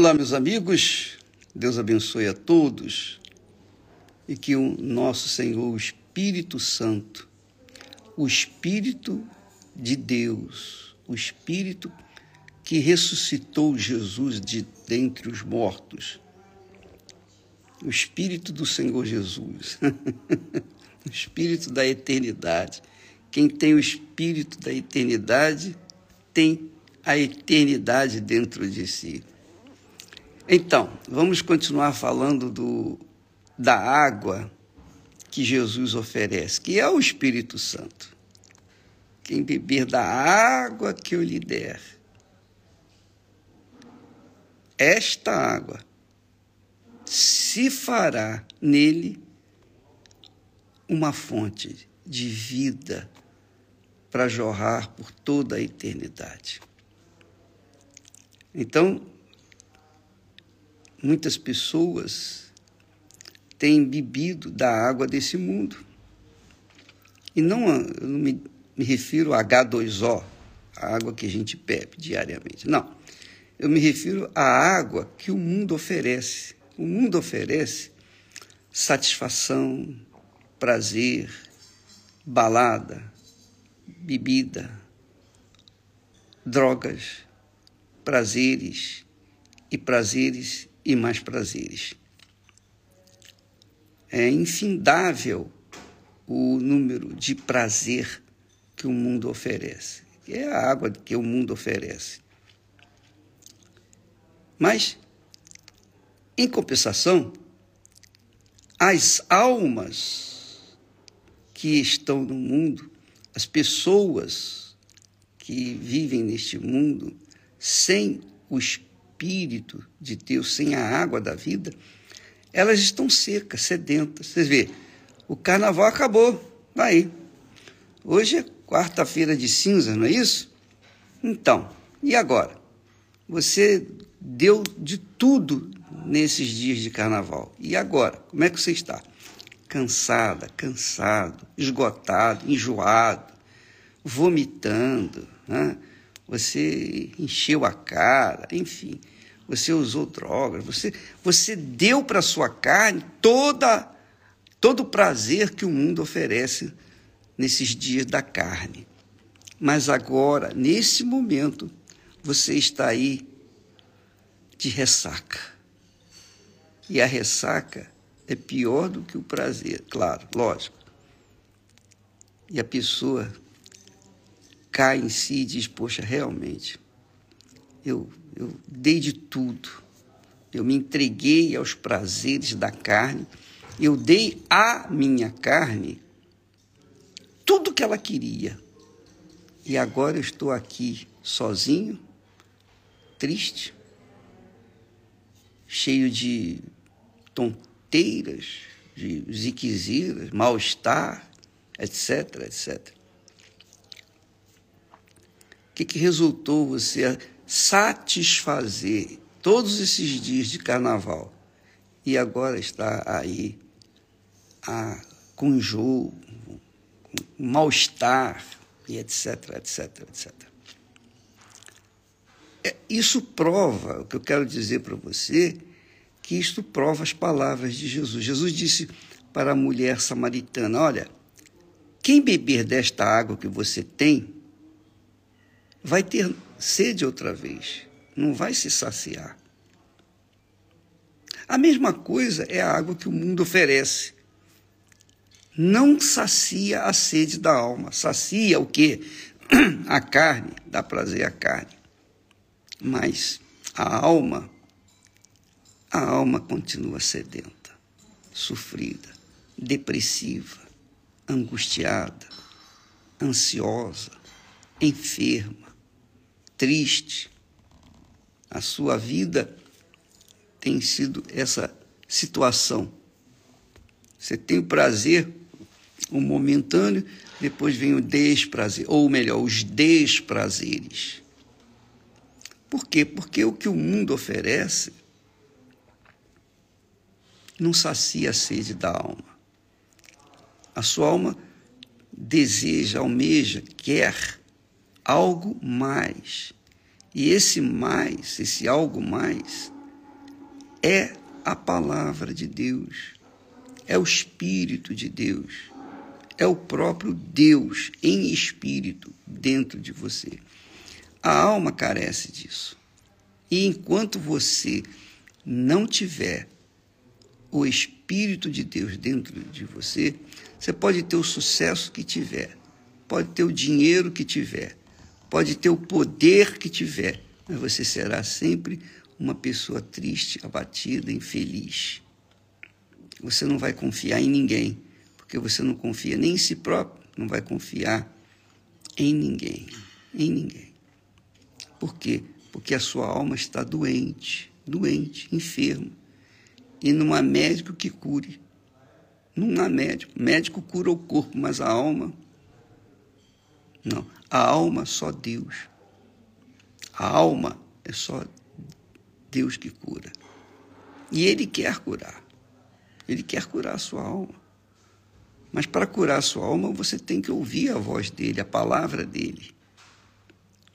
Olá, meus amigos, Deus abençoe a todos e que o nosso Senhor, o Espírito Santo, o Espírito de Deus, o Espírito que ressuscitou Jesus de dentre os mortos, o Espírito do Senhor Jesus, o Espírito da eternidade. Quem tem o Espírito da eternidade tem a eternidade dentro de si. Então, vamos continuar falando do, da água que Jesus oferece, que é o Espírito Santo. Quem beber da água que eu lhe der, esta água se fará nele uma fonte de vida para jorrar por toda a eternidade. Então, muitas pessoas têm bebido da água desse mundo. E não, eu não me, me refiro a H2O, a água que a gente bebe diariamente. Não. Eu me refiro à água que o mundo oferece. O mundo oferece satisfação, prazer, balada, bebida, drogas, prazeres e prazeres e mais prazeres. É infindável o número de prazer que o mundo oferece. É a água que o mundo oferece. Mas, em compensação, as almas que estão no mundo, as pessoas que vivem neste mundo sem o Espírito, Espírito de Deus, sem a água da vida, elas estão secas, sedentas. Vocês vê, o carnaval acabou, aí. Hoje é quarta-feira de cinza, não é isso? Então, e agora? Você deu de tudo nesses dias de carnaval. E agora? Como é que você está? Cansada, cansado, esgotado, enjoado, vomitando, né? Você encheu a cara, enfim, você usou drogas, você, você deu para sua carne toda, todo o prazer que o mundo oferece nesses dias da carne. Mas agora, nesse momento, você está aí de ressaca. E a ressaca é pior do que o prazer, claro, lógico. E a pessoa cai em si e diz: Poxa, realmente, eu, eu dei de tudo, eu me entreguei aos prazeres da carne, eu dei à minha carne tudo que ela queria. E agora eu estou aqui sozinho, triste, cheio de tonteiras, de ziqueziras, mal-estar, etc, etc que, que resultou você satisfazer todos esses dias de carnaval e agora está aí a, com enjoo, mal-estar e etc, etc, etc. É, isso prova, o que eu quero dizer para você, que isto prova as palavras de Jesus. Jesus disse para a mulher samaritana: Olha, quem beber desta água que você tem, vai ter sede outra vez, não vai se saciar. A mesma coisa é a água que o mundo oferece. Não sacia a sede da alma, sacia o quê? A carne, dá prazer à carne. Mas a alma, a alma continua sedenta, sofrida, depressiva, angustiada, ansiosa, enferma, triste. A sua vida tem sido essa situação. Você tem o prazer, o momentâneo, depois vem o desprazer, ou melhor, os desprazeres. Por quê? Porque o que o mundo oferece não sacia a sede da alma. A sua alma deseja, almeja, quer algo mais. E esse mais, esse algo mais, é a palavra de Deus, é o Espírito de Deus, é o próprio Deus em espírito dentro de você. A alma carece disso. E enquanto você não tiver o Espírito de Deus dentro de você, você pode ter o sucesso que tiver, pode ter o dinheiro que tiver, pode ter o poder que tiver, mas você será sempre uma pessoa triste, abatida, infeliz. Você não vai confiar em ninguém, porque você não confia nem em si próprio, não vai confiar em ninguém, em ninguém. Por quê? Porque a sua alma está doente, doente, enferma. E não há médico que cure. Não há médico. Médico cura o corpo, mas a alma. Não. A alma só Deus. A alma é só Deus que cura. E Ele quer curar. Ele quer curar a sua alma. Mas para curar a sua alma, você tem que ouvir a voz dele, a palavra dele.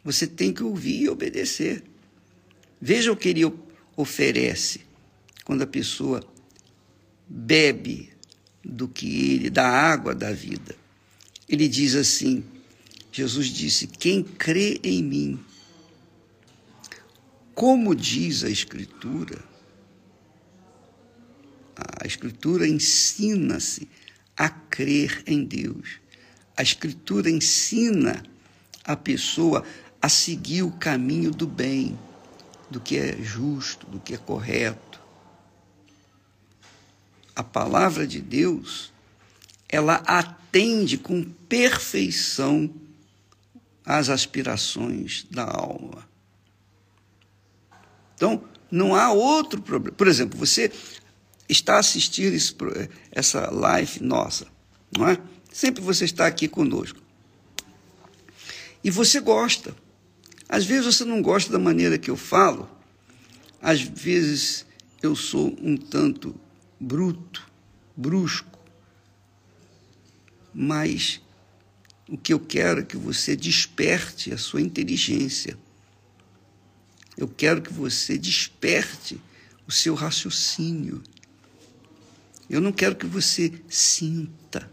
Você tem que ouvir e obedecer. Veja o que ele oferece quando a pessoa bebe do que ele, da água da vida. Ele diz assim: Jesus disse: Quem crê em mim, como diz a Escritura, a Escritura ensina-se a crer em Deus. A Escritura ensina a pessoa a seguir o caminho do bem, do que é justo, do que é correto. A palavra de Deus, ela atende com perfeição às aspirações da alma. Então, não há outro problema. Por exemplo, você está assistindo esse, essa live nossa, não é? Sempre você está aqui conosco. E você gosta. Às vezes você não gosta da maneira que eu falo, às vezes eu sou um tanto bruto, brusco, mas o que eu quero é que você desperte a sua inteligência. Eu quero que você desperte o seu raciocínio. Eu não quero que você sinta.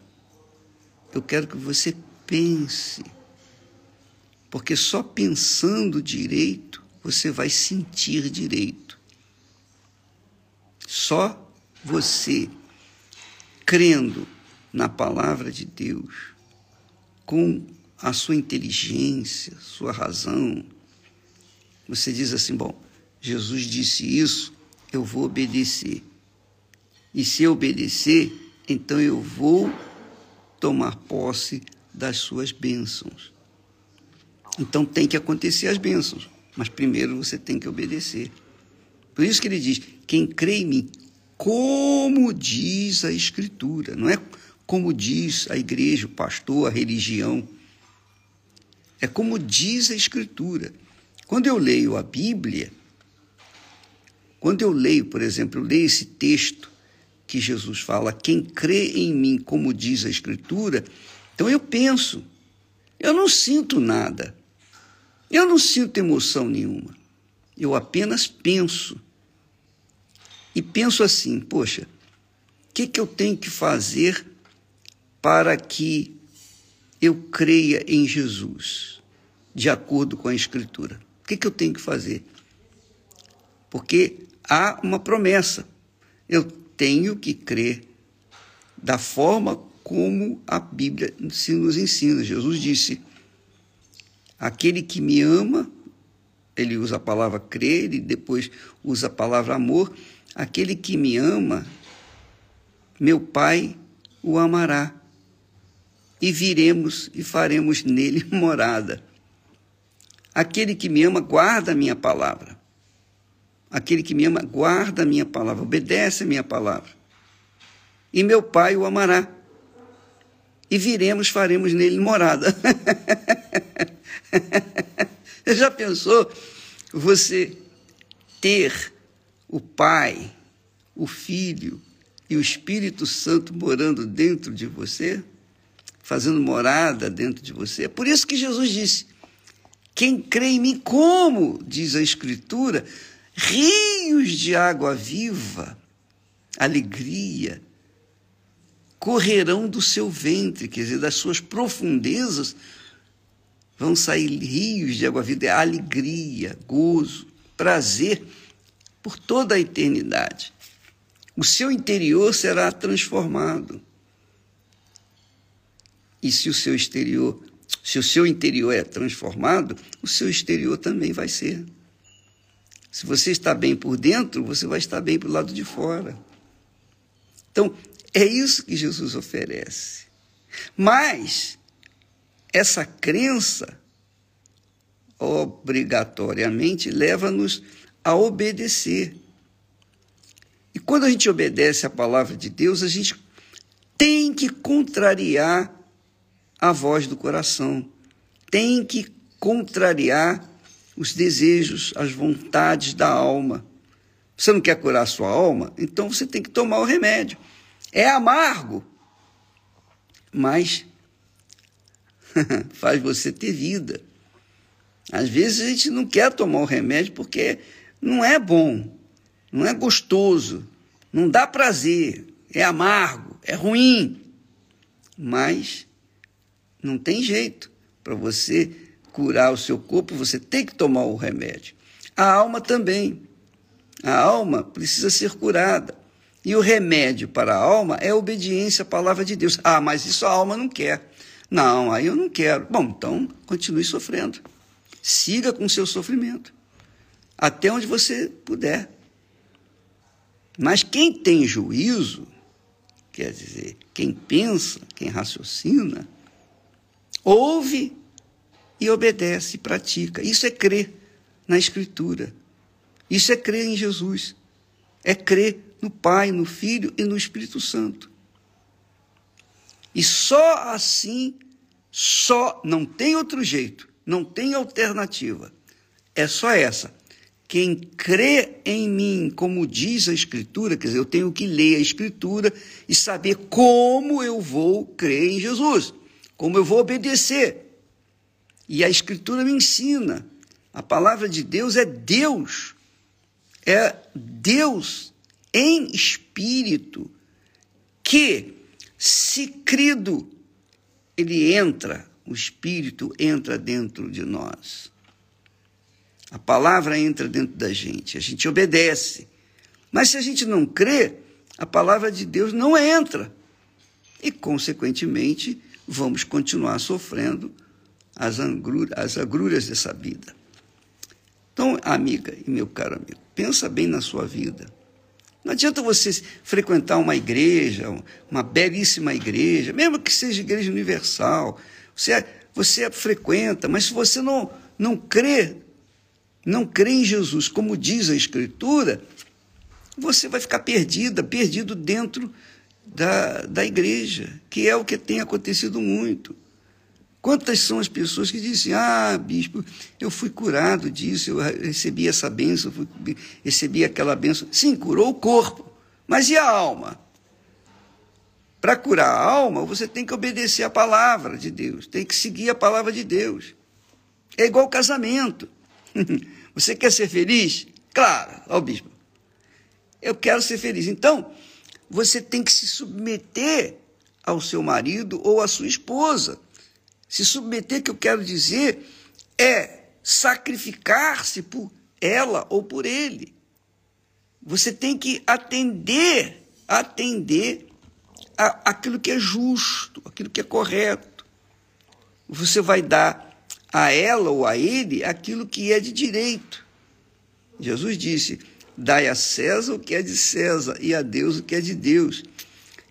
Eu quero que você pense. Porque só pensando direito você vai sentir direito. Só você crendo na palavra de Deus, com a sua inteligência, sua razão, você diz assim: bom, Jesus disse isso, eu vou obedecer. E se eu obedecer, então eu vou tomar posse das suas bênçãos. Então tem que acontecer as bênçãos, mas primeiro você tem que obedecer. Por isso que ele diz: quem crê em mim, como diz a Escritura, não é como diz a igreja, o pastor, a religião. É como diz a Escritura. Quando eu leio a Bíblia, quando eu leio, por exemplo, eu leio esse texto que Jesus fala, quem crê em mim, como diz a Escritura, então eu penso, eu não sinto nada. Eu não sinto emoção nenhuma. Eu apenas penso. E penso assim: poxa, o que, que eu tenho que fazer para que eu creia em Jesus, de acordo com a Escritura? O que, que eu tenho que fazer? Porque há uma promessa. Eu tenho que crer da forma como a Bíblia nos ensina. Jesus disse Aquele que me ama, ele usa a palavra crer e depois usa a palavra amor. Aquele que me ama, meu Pai o amará. E viremos e faremos nele morada. Aquele que me ama, guarda a minha palavra. Aquele que me ama, guarda a minha palavra, obedece a minha palavra. E meu Pai o amará. E viremos, faremos nele morada. Já pensou você ter o Pai, o Filho e o Espírito Santo morando dentro de você? Fazendo morada dentro de você? É por isso que Jesus disse: quem crê em mim, como diz a Escritura, rios de água viva, alegria, correrão do seu ventre, quer dizer, das suas profundezas vão sair rios de água viva, alegria, gozo, prazer por toda a eternidade. O seu interior será transformado. E se o seu exterior, se o seu interior é transformado, o seu exterior também vai ser. Se você está bem por dentro, você vai estar bem pelo lado de fora. Então, é isso que Jesus oferece. Mas essa crença obrigatoriamente leva-nos a obedecer. E quando a gente obedece à palavra de Deus, a gente tem que contrariar a voz do coração, tem que contrariar os desejos, as vontades da alma. Você não quer curar a sua alma? Então você tem que tomar o remédio. É amargo, mas faz você ter vida. Às vezes a gente não quer tomar o remédio porque não é bom, não é gostoso, não dá prazer, é amargo, é ruim. Mas não tem jeito. Para você curar o seu corpo, você tem que tomar o remédio. A alma também. A alma precisa ser curada. E o remédio para a alma é a obediência à palavra de Deus. Ah, mas isso a alma não quer. Não, aí eu não quero. Bom, então continue sofrendo. Siga com o seu sofrimento. Até onde você puder. Mas quem tem juízo, quer dizer, quem pensa, quem raciocina, ouve e obedece, pratica. Isso é crer na Escritura. Isso é crer em Jesus. É crer no Pai, no Filho e no Espírito Santo. E só assim, só, não tem outro jeito, não tem alternativa. É só essa. Quem crê em mim, como diz a Escritura, quer dizer, eu tenho que ler a Escritura e saber como eu vou crer em Jesus, como eu vou obedecer. E a Escritura me ensina. A palavra de Deus é Deus. É Deus em espírito que, se crido, ele entra, o espírito entra dentro de nós. A palavra entra dentro da gente, a gente obedece. Mas se a gente não crê, a palavra de Deus não entra. E, consequentemente, vamos continuar sofrendo as, angruras, as agruras dessa vida. Então, amiga e meu caro amigo, pensa bem na sua vida. Não adianta você frequentar uma igreja, uma belíssima igreja, mesmo que seja igreja universal. Você, você frequenta, mas se você não, não crê, não crê em Jesus, como diz a Escritura, você vai ficar perdida, perdido dentro da, da igreja, que é o que tem acontecido muito. Quantas são as pessoas que dizem: Ah, bispo, eu fui curado disso, eu recebi essa bênção, recebi aquela bênção. Sim, curou o corpo, mas e a alma? Para curar a alma, você tem que obedecer a palavra de Deus, tem que seguir a palavra de Deus. É igual casamento. Você quer ser feliz? Claro, ó bispo. Eu quero ser feliz. Então, você tem que se submeter ao seu marido ou à sua esposa. Se submeter, que eu quero dizer, é sacrificar-se por ela ou por ele. Você tem que atender, atender a, aquilo que é justo, aquilo que é correto. Você vai dar a ela ou a ele aquilo que é de direito. Jesus disse: Dai a César o que é de César e a Deus o que é de Deus.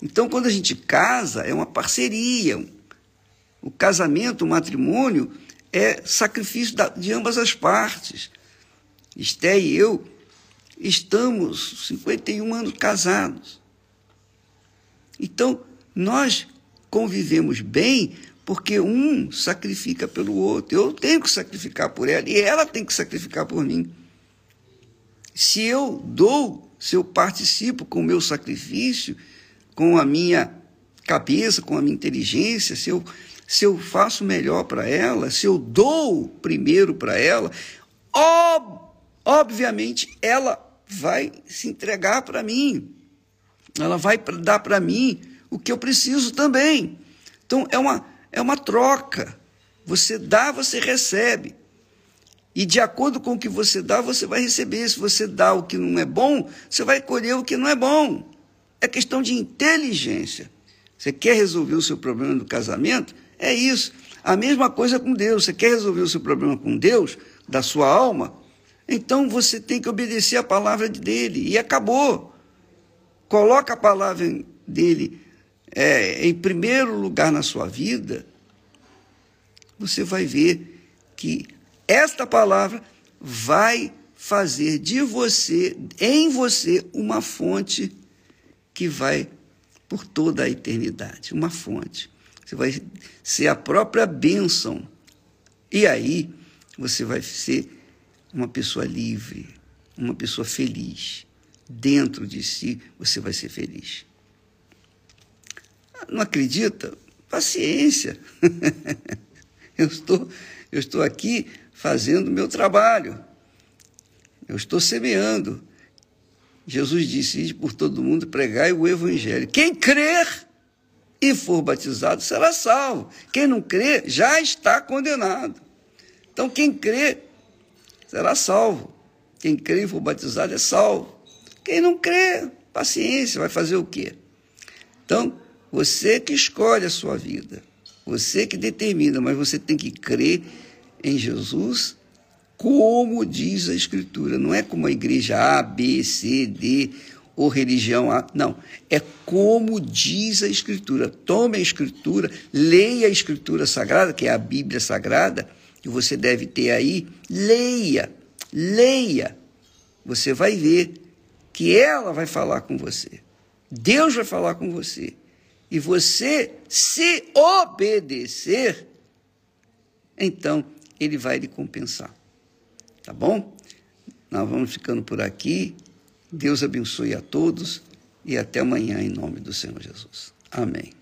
Então, quando a gente casa, é uma parceria, o casamento, o matrimônio, é sacrifício de ambas as partes. Esté e eu estamos 51 anos casados. Então, nós convivemos bem porque um sacrifica pelo outro. Eu tenho que sacrificar por ela e ela tem que sacrificar por mim. Se eu dou, se eu participo com o meu sacrifício, com a minha cabeça, com a minha inteligência, se eu se eu faço melhor para ela, se eu dou primeiro para ela, obviamente ela vai se entregar para mim. Ela vai dar para mim o que eu preciso também. Então é uma, é uma troca. Você dá, você recebe. E de acordo com o que você dá, você vai receber. Se você dá o que não é bom, você vai colher o que não é bom. É questão de inteligência. Você quer resolver o seu problema do casamento? É isso. A mesma coisa com Deus. Você quer resolver o seu problema com Deus, da sua alma? Então você tem que obedecer a palavra dele. E acabou. Coloca a palavra dele é, em primeiro lugar na sua vida. Você vai ver que esta palavra vai fazer de você, em você, uma fonte que vai por toda a eternidade uma fonte. Você vai ser a própria bênção. E aí você vai ser uma pessoa livre, uma pessoa feliz. Dentro de si você vai ser feliz. Não acredita? Paciência. eu, estou, eu estou aqui fazendo o meu trabalho. Eu estou semeando. Jesus disse: Ide por todo mundo, pregai o evangelho. Quem crer e for batizado será salvo. Quem não crer já está condenado. Então, quem crê será salvo. Quem crê e for batizado é salvo. Quem não crê, paciência, vai fazer o quê? Então, você que escolhe a sua vida, você que determina, mas você tem que crer em Jesus como diz a Escritura. Não é como a igreja A, B, C, D ou religião A. Não. É como diz a Escritura. Tome a Escritura, leia a Escritura Sagrada, que é a Bíblia Sagrada, que você deve ter aí. Leia, leia. Você vai ver que ela vai falar com você. Deus vai falar com você. E você, se obedecer, então ele vai lhe compensar. Tá bom? Nós vamos ficando por aqui. Deus abençoe a todos e até amanhã, em nome do Senhor Jesus. Amém.